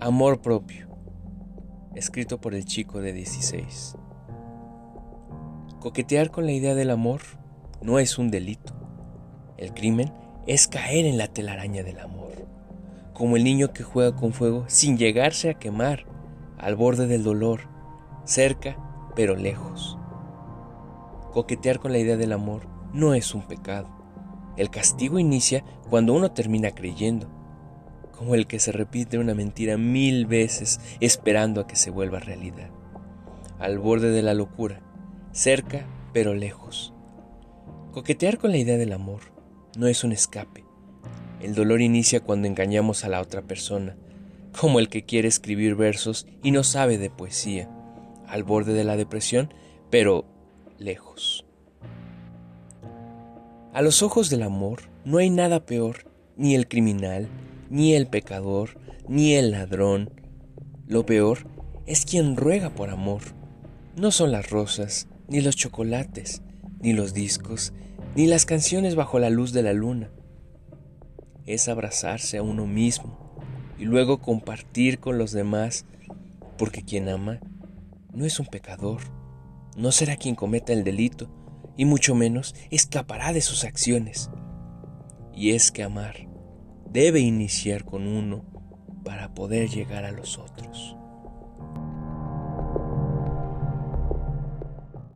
Amor propio, escrito por el chico de 16. Coquetear con la idea del amor no es un delito. El crimen es caer en la telaraña del amor, como el niño que juega con fuego sin llegarse a quemar, al borde del dolor, cerca pero lejos. Coquetear con la idea del amor no es un pecado. El castigo inicia cuando uno termina creyendo como el que se repite una mentira mil veces esperando a que se vuelva realidad. Al borde de la locura, cerca pero lejos. Coquetear con la idea del amor no es un escape. El dolor inicia cuando engañamos a la otra persona, como el que quiere escribir versos y no sabe de poesía, al borde de la depresión, pero lejos. A los ojos del amor no hay nada peor, ni el criminal, ni el pecador, ni el ladrón. Lo peor es quien ruega por amor. No son las rosas, ni los chocolates, ni los discos, ni las canciones bajo la luz de la luna. Es abrazarse a uno mismo y luego compartir con los demás, porque quien ama no es un pecador, no será quien cometa el delito, y mucho menos escapará de sus acciones. Y es que amar debe iniciar con uno para poder llegar a los otros.